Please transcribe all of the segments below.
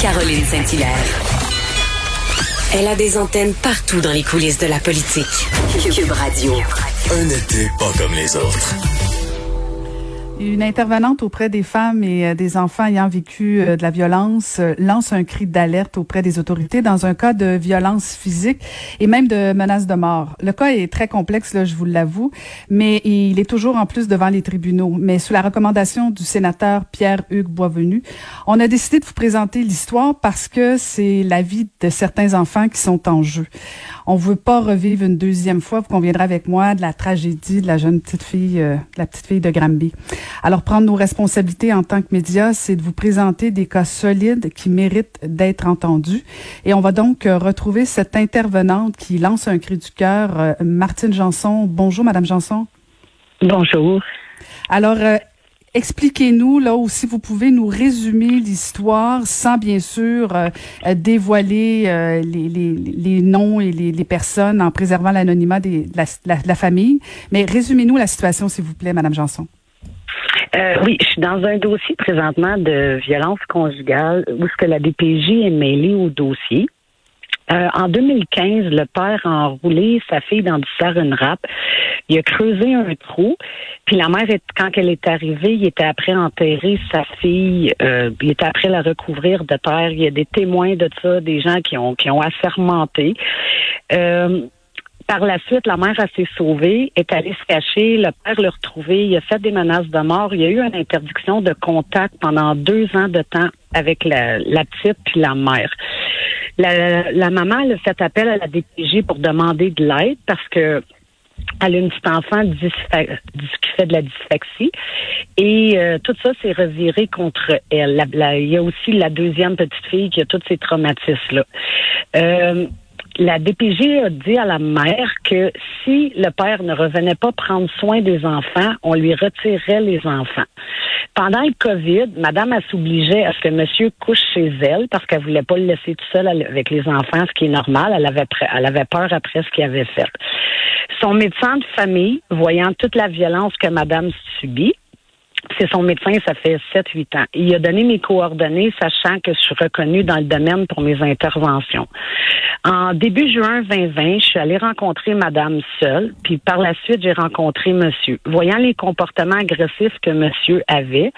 Caroline Saint-Hilaire. Elle a des antennes partout dans les coulisses de la politique. Cube Radio. Un été pas comme les autres. Une intervenante auprès des femmes et euh, des enfants ayant vécu euh, de la violence euh, lance un cri d'alerte auprès des autorités dans un cas de violence physique et même de menace de mort. Le cas est très complexe, là, je vous l'avoue, mais il est toujours en plus devant les tribunaux. Mais sous la recommandation du sénateur Pierre-Hugues Boisvenu, on a décidé de vous présenter l'histoire parce que c'est la vie de certains enfants qui sont en jeu. On veut pas revivre une deuxième fois, vous conviendrez avec moi, de la tragédie de la jeune petite fille, euh, la petite fille de Granby. Alors, prendre nos responsabilités en tant que médias, c'est de vous présenter des cas solides qui méritent d'être entendus. Et on va donc euh, retrouver cette intervenante qui lance un cri du cœur, euh, Martine Janson. Bonjour, Madame Janson. Bonjour. Alors, euh, expliquez-nous, là, ou si vous pouvez nous résumer l'histoire sans, bien sûr, euh, dévoiler euh, les, les, les noms et les, les personnes en préservant l'anonymat de la, la- la famille. Mais résumez-nous la situation, s'il vous plaît, Madame Janson. Euh, oui, je suis dans un dossier présentement de violence conjugale où ce que la DPJ est mêlée au dossier. Euh, en 2015, le père a enroulé sa fille dans du sarin wrap. Il a creusé un trou. Puis la mère, quand elle est arrivée, il était après enterrer sa fille. Euh, il était après la recouvrir de terre. Il y a des témoins de ça, des gens qui ont qui ont assermenté. Euh, par la suite, la mère s'est sauvée, est allée se cacher, le père l'a retrouvée, il a fait des menaces de mort, il y a eu une interdiction de contact pendant deux ans de temps avec la, la petite puis la mère. La, la maman elle a fait appel à la DPJ pour demander de l'aide parce que elle a une petite enfant qui fait de la dysphaxie. Et euh, tout ça s'est reviré contre elle. Il y a aussi la deuxième petite fille qui a tous ces traumatismes-là. Euh, la DPG a dit à la mère que si le père ne revenait pas prendre soin des enfants, on lui retirerait les enfants. Pendant le COVID, madame elle s'obligeait à ce que monsieur couche chez elle parce qu'elle voulait pas le laisser tout seul avec les enfants, ce qui est normal. Elle avait, pré- elle avait peur après ce qu'il avait fait. Son médecin de famille, voyant toute la violence que madame subit, c'est son médecin, ça fait 7-8 ans. Il a donné mes coordonnées, sachant que je suis reconnue dans le domaine pour mes interventions. En début juin 2020, je suis allée rencontrer madame seule, puis par la suite, j'ai rencontré monsieur. Voyant les comportements agressifs que monsieur avait,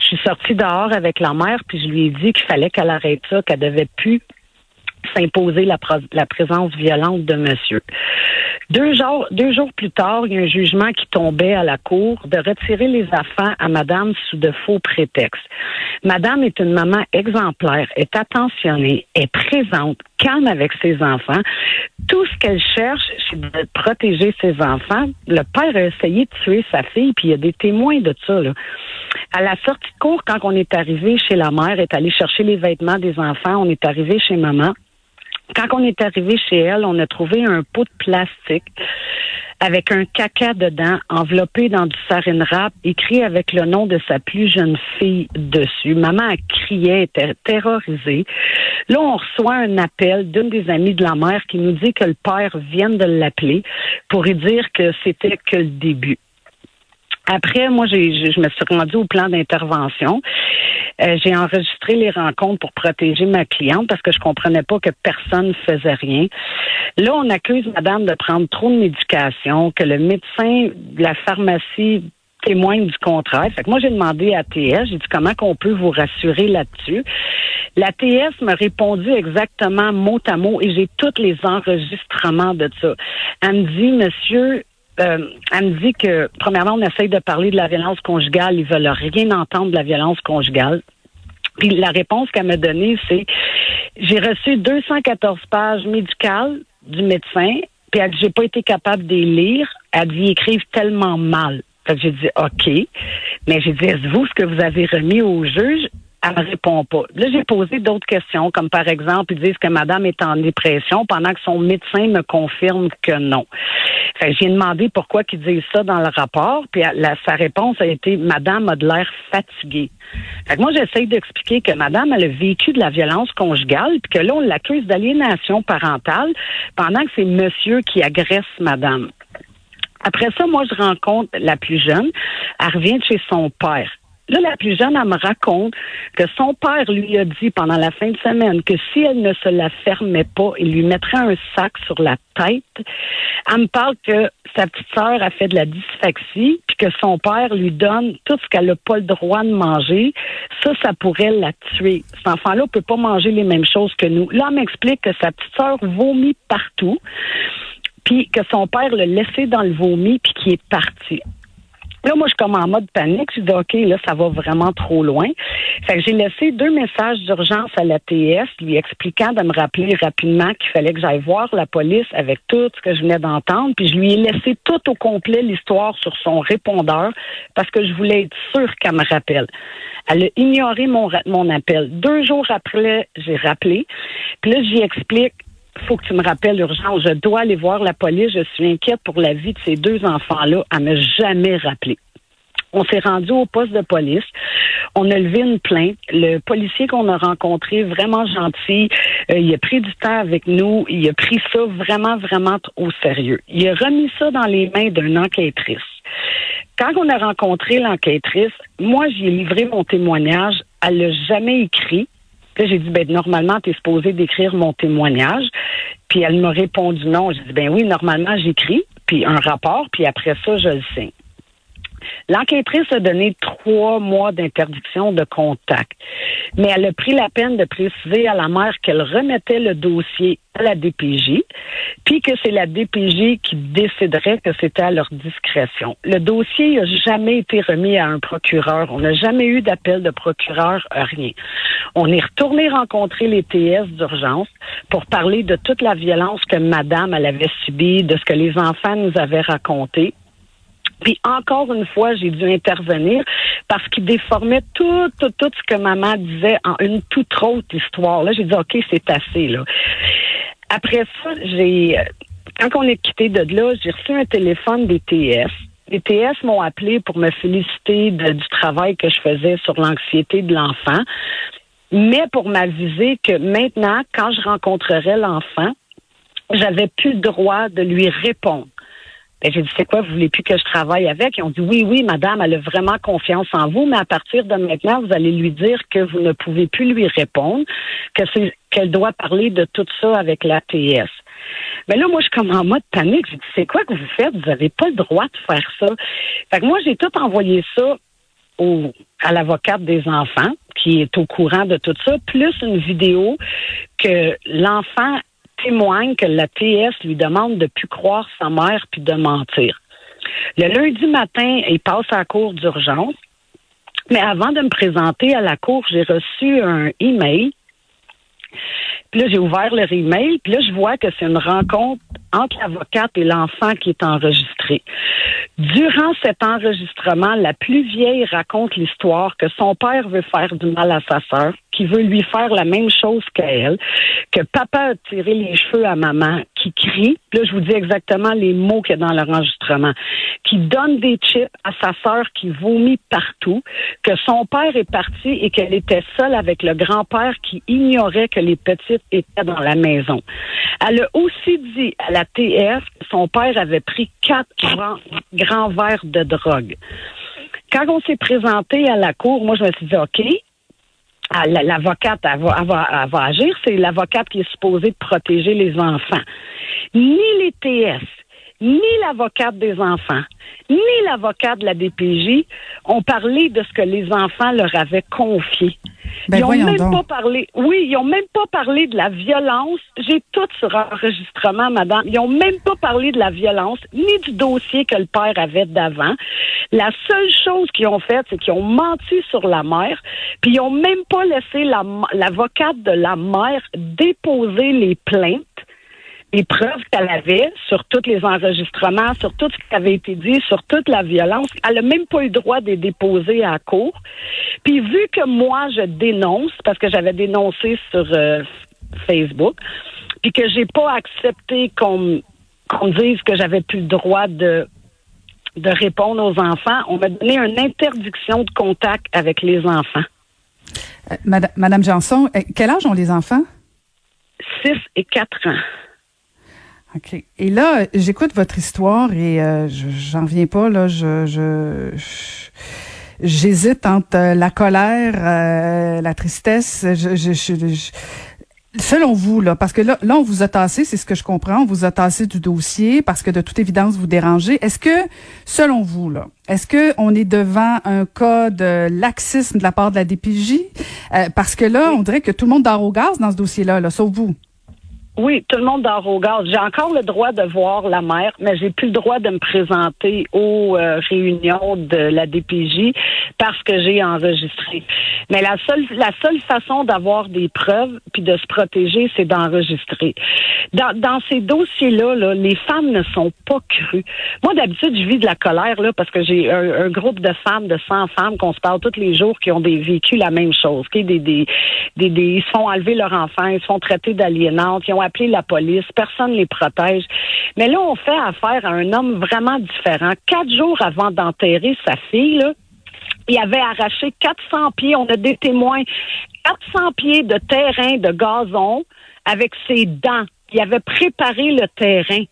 je suis sortie dehors avec la mère, puis je lui ai dit qu'il fallait qu'elle arrête ça, qu'elle devait plus s'imposer la, présence violente de monsieur. Deux jours, deux jours plus tard, il y a un jugement qui tombait à la cour de retirer les enfants à madame sous de faux prétextes. Madame est une maman exemplaire, est attentionnée, est présente, calme avec ses enfants. Tout ce qu'elle cherche, c'est de protéger ses enfants. Le père a essayé de tuer sa fille, puis il y a des témoins de ça. Là. À la sortie de cours, quand on est arrivé chez la mère, est allé chercher les vêtements des enfants, on est arrivé chez maman. Quand on est arrivé chez elle, on a trouvé un pot de plastique avec un caca dedans, enveloppé dans du sarin wrap, écrit avec le nom de sa plus jeune fille dessus. Maman criait, était terrorisée. Là, on reçoit un appel d'une des amies de la mère qui nous dit que le père vient de l'appeler pour lui dire que c'était que le début. Après, moi, j'ai, je me suis rendue au plan d'intervention. Euh, j'ai enregistré les rencontres pour protéger ma cliente parce que je comprenais pas que personne faisait rien. Là, on accuse madame de prendre trop de médication, que le médecin de la pharmacie témoigne du contraire. Fait que moi, j'ai demandé à TS, j'ai dit comment qu'on peut vous rassurer là-dessus. La TS m'a répondu exactement mot à mot et j'ai tous les enregistrements de ça. Elle me dit, monsieur, euh, elle me dit que, premièrement, on essaye de parler de la violence conjugale. Ils veulent rien entendre de la violence conjugale. Puis la réponse qu'elle m'a donnée, c'est j'ai reçu 214 pages médicales du médecin, puis elle dit j'ai pas été capable de les lire. Elle dit ils écrivent tellement mal. J'ai dit OK. Mais j'ai dit, est-ce vous ce que vous avez remis au juge? Elle me répond pas. Là, j'ai posé d'autres questions, comme par exemple, ils disent que madame est en dépression pendant que son médecin me confirme que non. Fait j'ai demandé pourquoi qu'ils disent ça dans le rapport, puis la, sa réponse a été madame a de l'air fatiguée. Fait que moi, j'essaye d'expliquer que madame elle a vécu de la violence conjugale, puis que là, on l'accuse d'aliénation parentale pendant que c'est monsieur qui agresse madame. Après ça, moi, je rencontre la plus jeune. Elle revient de chez son père. Là, la plus jeune, elle me raconte que son père lui a dit pendant la fin de semaine que si elle ne se la fermait pas, il lui mettrait un sac sur la tête. Elle me parle que sa petite sœur a fait de la dysphaxie, puis que son père lui donne tout ce qu'elle n'a pas le droit de manger. Ça, ça pourrait la tuer. Cet enfant-là peut pas manger les mêmes choses que nous. Là, elle m'explique que sa petite sœur vomit partout puis que son père l'a laissé dans le vomi, puis qu'il est parti. Là, moi, je suis comme en mode panique. Je dis, OK, là, ça va vraiment trop loin. Fait que j'ai laissé deux messages d'urgence à la TS, lui expliquant de me rappeler rapidement qu'il fallait que j'aille voir la police avec tout ce que je venais d'entendre. Puis je lui ai laissé tout au complet l'histoire sur son répondeur parce que je voulais être sûre qu'elle me rappelle. Elle a ignoré mon, mon appel. Deux jours après, j'ai rappelé. Puis là, j'y explique faut que tu me rappelles urgence. Je dois aller voir la police. Je suis inquiète pour la vie de ces deux enfants-là. Elle m'a jamais rappelé. On s'est rendu au poste de police. On a levé une plainte. Le policier qu'on a rencontré, vraiment gentil, euh, il a pris du temps avec nous. Il a pris ça vraiment, vraiment au sérieux. Il a remis ça dans les mains d'une enquêtrice. Quand on a rencontré l'enquêtrice, moi, j'ai livré mon témoignage. Elle l'a jamais écrit. J'ai dit, ben, normalement, tu es supposé d'écrire mon témoignage. Puis elle m'a répondu non. J'ai dit, ben oui, normalement, j'écris, puis un rapport, puis après ça, je le signe. L'enquêtrice a donné trois mois d'interdiction de contact, mais elle a pris la peine de préciser à la mère qu'elle remettait le dossier à la DPJ, puis que c'est la DPJ qui déciderait que c'était à leur discrétion. Le dossier n'a jamais été remis à un procureur. On n'a jamais eu d'appel de procureur, rien. On est retourné rencontrer les TS d'urgence pour parler de toute la violence que madame avait subie, de ce que les enfants nous avaient raconté. Puis encore une fois, j'ai dû intervenir parce qu'il déformait tout, tout, tout ce que maman disait en une toute autre histoire. Là, j'ai dit, OK, c'est assez, là. Après ça, j'ai, quand on est quitté de là, j'ai reçu un téléphone des TS. Les TS m'ont appelé pour me féliciter du travail que je faisais sur l'anxiété de l'enfant, mais pour m'aviser que maintenant, quand je rencontrerais l'enfant, j'avais plus le droit de lui répondre. Ben, j'ai dit, c'est quoi, vous voulez plus que je travaille avec? Ils ont dit, oui, oui, madame, elle a vraiment confiance en vous, mais à partir de maintenant, vous allez lui dire que vous ne pouvez plus lui répondre, que c'est, qu'elle doit parler de tout ça avec l'ATS. Mais là, moi, je suis comme en mode panique. J'ai dit, c'est quoi que vous faites? Vous n'avez pas le droit de faire ça. Fait que moi, j'ai tout envoyé ça au, à l'avocate des enfants, qui est au courant de tout ça, plus une vidéo que l'enfant témoigne que la TS lui demande de plus croire sa mère puis de mentir. Le lundi matin, il passe à la cour d'urgence. Mais avant de me présenter à la cour, j'ai reçu un email. Puis là, j'ai ouvert leur email, puis là, je vois que c'est une rencontre entre l'avocate et l'enfant qui est enregistré. Durant cet enregistrement, la plus vieille raconte l'histoire que son père veut faire du mal à sa sœur, qui veut lui faire la même chose qu'à elle, que papa a tiré les cheveux à maman, qui crie, là je vous dis exactement les mots qu'il y a dans l'enregistrement, qui donne des chips à sa sœur qui vomit partout, que son père est parti et qu'elle était seule avec le grand-père qui ignorait que les petites étaient dans la maison. Elle a aussi dit à la TF que son père avait pris quatre grands, verres de drogue. Quand on s'est présenté à la cour, moi je me suis dit, OK, l'avocate, va, va agir. C'est l'avocate qui est supposée protéger les enfants. Ni les TS, ni l'avocate des enfants, ni l'avocate de la DPJ ont parlé de ce que les enfants leur avaient confié. Ben ils ont même donc. pas parlé. Oui, ils ont même pas parlé de la violence. J'ai tout sur enregistrement, madame. Ils ont même pas parlé de la violence ni du dossier que le père avait d'avant. La seule chose qu'ils ont faite, c'est qu'ils ont menti sur la mère, puis ils ont même pas laissé la- l'avocate de la mère déposer les plaintes les preuves qu'elle avait sur tous les enregistrements, sur tout ce qui avait été dit, sur toute la violence. Elle n'a même pas eu le droit de les déposer à la cour. Puis vu que moi, je dénonce, parce que j'avais dénoncé sur euh, Facebook, puis que j'ai pas accepté qu'on qu'on dise que j'avais plus le droit de de répondre aux enfants, on m'a donné une interdiction de contact avec les enfants. Euh, Madame, Madame Janson, euh, quel âge ont les enfants? 6 et 4 ans. OK. Et là, j'écoute votre histoire et euh, je- j'en viens pas, là. Je, je, je- j'hésite entre euh, la colère, euh, la tristesse. Je, je, je- je- selon vous, là, parce que là, là, on vous a tassé, c'est ce que je comprends, on vous a tassé du dossier parce que de toute évidence, vous dérangez. Est-ce que, selon vous, là, est-ce que on est devant un cas de laxisme de la part de la DPJ? Euh, parce que là, on dirait que tout le monde dort au gaz dans ce dossier-là, là, sauf vous. Oui, tout le monde dort au gaz. J'ai encore le droit de voir la mère, mais j'ai plus le droit de me présenter aux euh, réunions de la DPJ parce que j'ai enregistré. Mais la seule la seule façon d'avoir des preuves puis de se protéger, c'est d'enregistrer. Dans, dans ces dossiers-là, là, les femmes ne sont pas crues. Moi, d'habitude, je vis de la colère là parce que j'ai un, groupe de femmes, de 100 femmes qu'on se parle tous les jours qui ont vécu la même chose. ok? Des, des, des, des- ils se font enlever leur enfant, ils se font traiter d'aliénantes, appelé la police, personne les protège. Mais là, on fait affaire à un homme vraiment différent. Quatre jours avant d'enterrer sa fille, il avait arraché 400 pieds, on a des témoins, 400 pieds de terrain de gazon avec ses dents. Il avait préparé le terrain.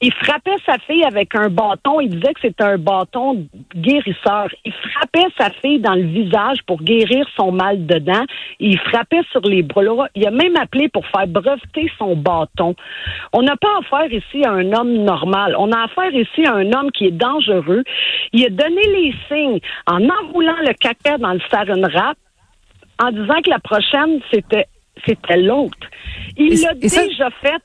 Il frappait sa fille avec un bâton. Il disait que c'était un bâton guérisseur. Il frappait sa fille dans le visage pour guérir son mal de dents. Il frappait sur les bras. Il a même appelé pour faire breveter son bâton. On n'a pas affaire ici à un homme normal. On a affaire ici à un homme qui est dangereux. Il a donné les signes en enroulant le caca dans le saran wrap en disant que la prochaine, c'était c'était l'autre. Il l'a déjà fait.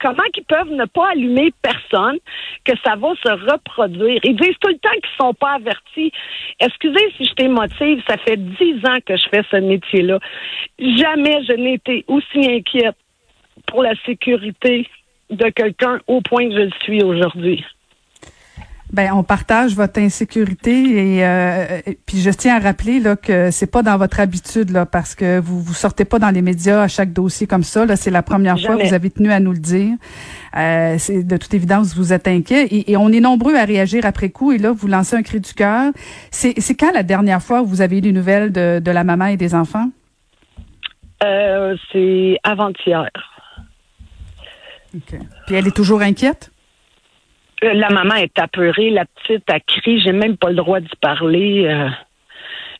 Comment qu'ils peuvent ne pas allumer personne, que ça va se reproduire? Ils disent tout le temps qu'ils sont pas avertis. Excusez si je t'émotive, ça fait dix ans que je fais ce métier-là. Jamais je n'ai été aussi inquiète pour la sécurité de quelqu'un au point que je le suis aujourd'hui. Ben, on partage votre insécurité et, euh, et puis je tiens à rappeler là que c'est pas dans votre habitude là parce que vous vous sortez pas dans les médias à chaque dossier comme ça là c'est la première fois Jamais. vous avez tenu à nous le dire. Euh, c'est de toute évidence vous êtes inquiet et, et on est nombreux à réagir après coup et là vous lancez un cri du cœur. C'est c'est quand la dernière fois où vous avez eu des nouvelles de, de la maman et des enfants? Euh, c'est avant-hier. Puis elle est toujours inquiète? La maman est apeurée, la petite a crié, j'ai même pas le droit d'y parler. euh.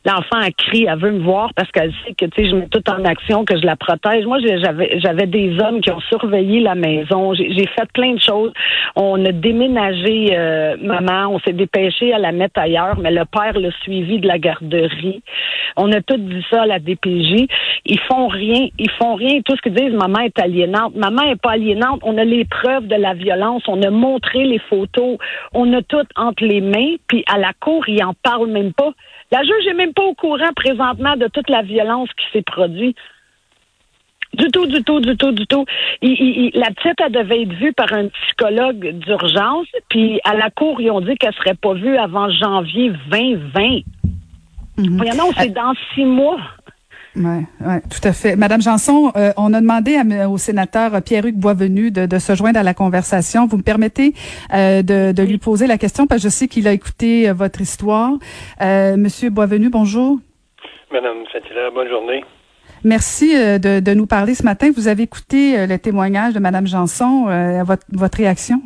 L'enfant a crié, elle veut me voir parce qu'elle sait que tu sais, je mets tout en action, que je la protège. Moi, j'avais j'avais des hommes qui ont surveillé la maison. J'ai j'ai fait plein de choses. On a déménagé euh, maman, on s'est dépêché à la mettre ailleurs, mais le père l'a suivi de la garderie. On a tout dit ça à la DPJ. Ils font rien, ils font rien. Tout ce qu'ils disent, maman est aliénante. Maman est pas aliénante. On a les preuves de la violence. On a montré les photos. On a tout entre les mains. Puis à la cour, ils en parlent même pas. La juge est même pas au courant présentement de toute la violence qui s'est produite. Du tout, du tout, du tout, du tout. Il- il- il- la petite, elle devait être vue par un psychologue d'urgence, puis à la cour, ils ont dit qu'elle serait pas vue avant janvier 2020. Voyons, c'est dans six mois. Oui, ouais, tout à fait. Madame Janson, euh, on a demandé à au sénateur Pierre-Hugues Boisvenu de, de se joindre à la conversation. Vous me permettez euh, de, de lui poser la question parce que je sais qu'il a écouté euh, votre histoire. Monsieur Boisvenu, bonjour. Madame Saint-Hilaire, bonne journée. Merci de, de nous parler ce matin. Vous avez écouté le témoignage de Madame Janson. Votre, votre réaction?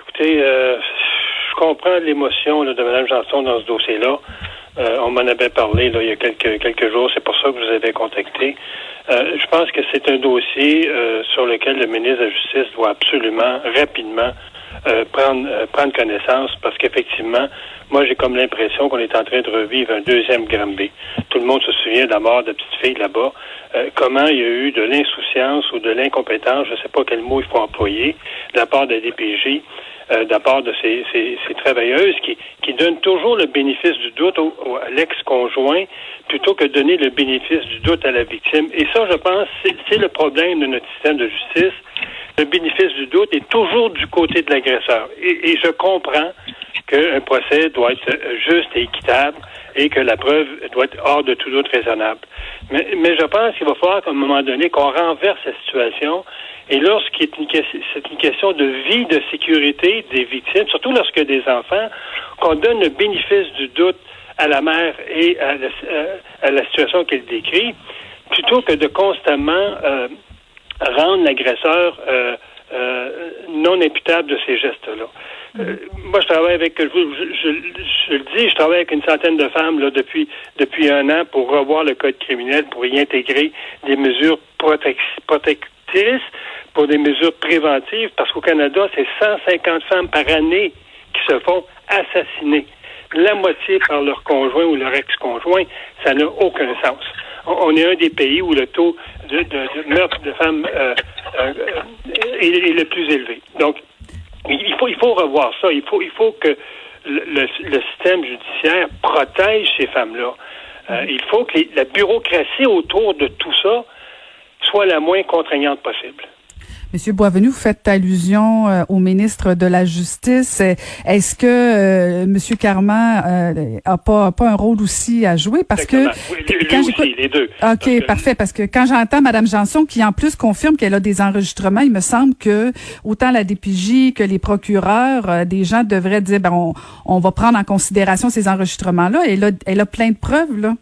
Écoutez, je comprends l'émotion de Mme Janson dans ce dossier-là. Euh, on m'en avait parlé là, il y a quelques, quelques jours, c'est pour ça que vous avais contacté. Euh, je pense que c'est un dossier euh, sur lequel le ministre de la Justice doit absolument, rapidement, euh, prendre, euh, prendre connaissance parce qu'effectivement, moi j'ai comme l'impression qu'on est en train de revivre un deuxième Granby. Tout le monde se souvient de la mort de la petite fille là-bas. Euh, comment il y a eu de l'insouciance ou de l'incompétence, je ne sais pas quel mot il faut employer, de la part de la DPJ euh, d'abord de ces, ces, ces, travailleuses qui, qui donnent toujours le bénéfice du doute au, au, à l'ex-conjoint plutôt que donner le bénéfice du doute à la victime. Et ça, je pense, c'est le problème de notre système de justice. Le bénéfice du doute est toujours du côté de l'agresseur. Et, et je comprends qu'un procès doit être juste et équitable et que la preuve doit être hors de tout doute raisonnable. Mais, mais je pense qu'il va falloir qu'à un moment donné qu'on renverse la situation et lorsqu'il c'est une question de vie, de sécurité des victimes, surtout lorsque des enfants, qu'on donne le bénéfice du doute à la mère et à la, situation qu'elle décrit, plutôt que de constamment euh, rendre l'agresseur euh, non imputable de ces gestes-là. Euh, moi, je travaille avec, je, je, je, le dis, je travaille avec une centaine de femmes là, depuis depuis un an pour revoir le code criminel, pour y intégrer des mesures protec protectrices, pour des mesures préventives, parce qu'au Canada, c'est 150 femmes par année qui se font assassiner. La moitié par leur conjoint ou leur ex-conjoint, ça n'a aucun sens. On, est un des pays où le taux de, de, de meurtre de femmes euh, euh, est, est le plus élevé. Donc, il faut, il faut revoir ça. Il faut, il faut que le, le système judiciaire protège ces femmes-là. Euh, il faut que les, la bureaucratie autour de tout ça soit la moins contraignante possible. Monsieur Boisvenu, vous faites allusion euh, au ministre de la Justice. Est-ce que euh, Monsieur Carman euh, a pas pas un rôle aussi à jouer? Parce Exactement. que oui, lui, quand j'écoute les deux. OK, parfait parce que quand j'entends madame Janson qui en plus confirme qu'elle a des enregistrements, il me semble que autant la DPJ que les procureurs euh, des gens devraient dire ben on, on va prendre en considération ces enregistrements là, elle a elle a plein de preuves là.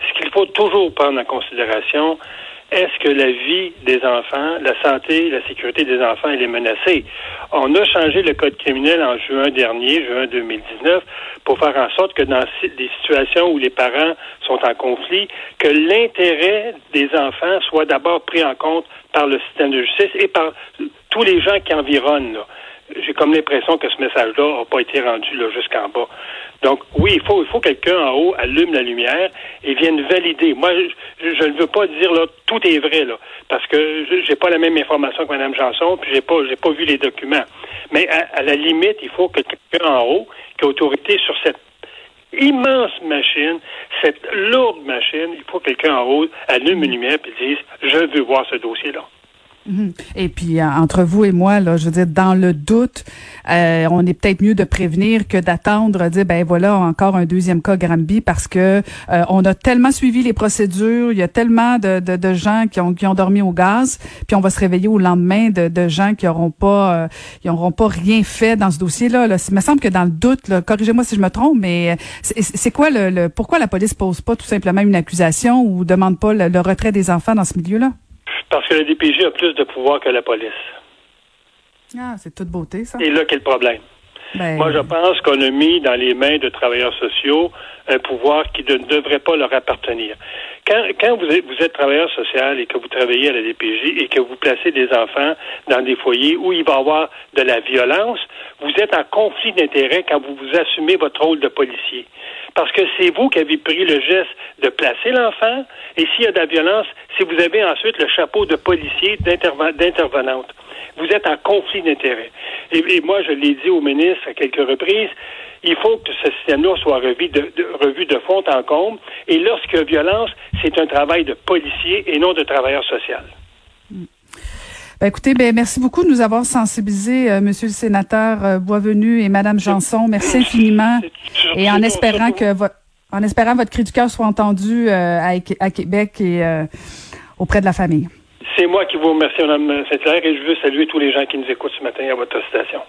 Ce qu'il faut toujours prendre en considération, est-ce que la vie des enfants, la santé, la sécurité des enfants, elle est menacée? On a changé le code criminel en juin dernier, juin 2019, pour faire en sorte que dans des situations où les parents sont en conflit, que l'intérêt des enfants soit d'abord pris en compte par le système de justice et par tous les gens qui environnent. Là j'ai comme l'impression que ce message-là n'a pas été rendu là jusqu'en bas. Donc oui, il faut, il faut quelqu'un en haut allume la lumière et vienne valider. Moi, je, ne veux pas dire là tout est vrai là, parce que j'ai pas la même information que Mme Janson, puis j'ai pas j'ai pas vu les documents. Mais à, à la limite, il faut que quelqu'un en haut, qui a autorité sur cette immense machine, cette lourde machine, il faut que quelqu'un en haut allume une lumière et dise je veux voir ce dossier-là. Et puis euh, entre vous et moi, là, je veux dire, dans le doute, euh, on est peut-être mieux de prévenir que d'attendre, dire ben voilà encore un deuxième cas Granby parce que euh, on a tellement suivi les procédures, il y a tellement de, de, gens qui ont qui ont dormi au gaz, puis on va se réveiller au lendemain de, de gens qui auront pas, qui auront pas rien fait dans ce dossier-là. Là. Il me semble que dans le doute, corrigez-moi si je me trompe, mais c'est quoi le, le, pourquoi la police pose pas tout simplement une accusation ou demande pas le, le retrait des enfants dans ce milieu-là? Parce que le DPJ a plus de pouvoir que la police. Ah, c'est toute beauté, ça. Et là qu'est le problème? Ben... Moi, je pense qu'on a mis dans les mains de travailleurs sociaux un pouvoir qui ne devrait pas leur appartenir. Quand, quand vous, êtes, vous êtes travailleur social et que vous travaillez à la DPJ et que vous placez des enfants dans des foyers où il va y avoir de la violence, vous êtes en conflit d'intérêt quand vous vous assumez votre rôle de policier. Parce que c'est vous qui avez pris le geste de placer l'enfant, et s'il y a de la violence, si vous avez ensuite le chapeau de policier, d'intervenante. Vous êtes en conflit d'intérêt. Et, moi, je l'ai dit au ministre à quelques reprises, il faut que ce système-là soit revu de, de, revu de fond en comble. Et lorsqu'il y a violence, c'est un travail de policier et non de travailleur social. Ben, écoutez, ben, merci beaucoup de nous avoir sensibilisés, euh, Monsieur le sénateur euh, Boisvenu et Madame Janson. Merci infiniment. Et en espérant que votre en espérant votre cri du cœur soit entendu euh, à, à, Québec et euh, auprès de la famille. C'est moi qui vous remercie, Mme Saint-Hilaire, et je veux saluer tous les gens qui nous écoutent ce matin à votre station.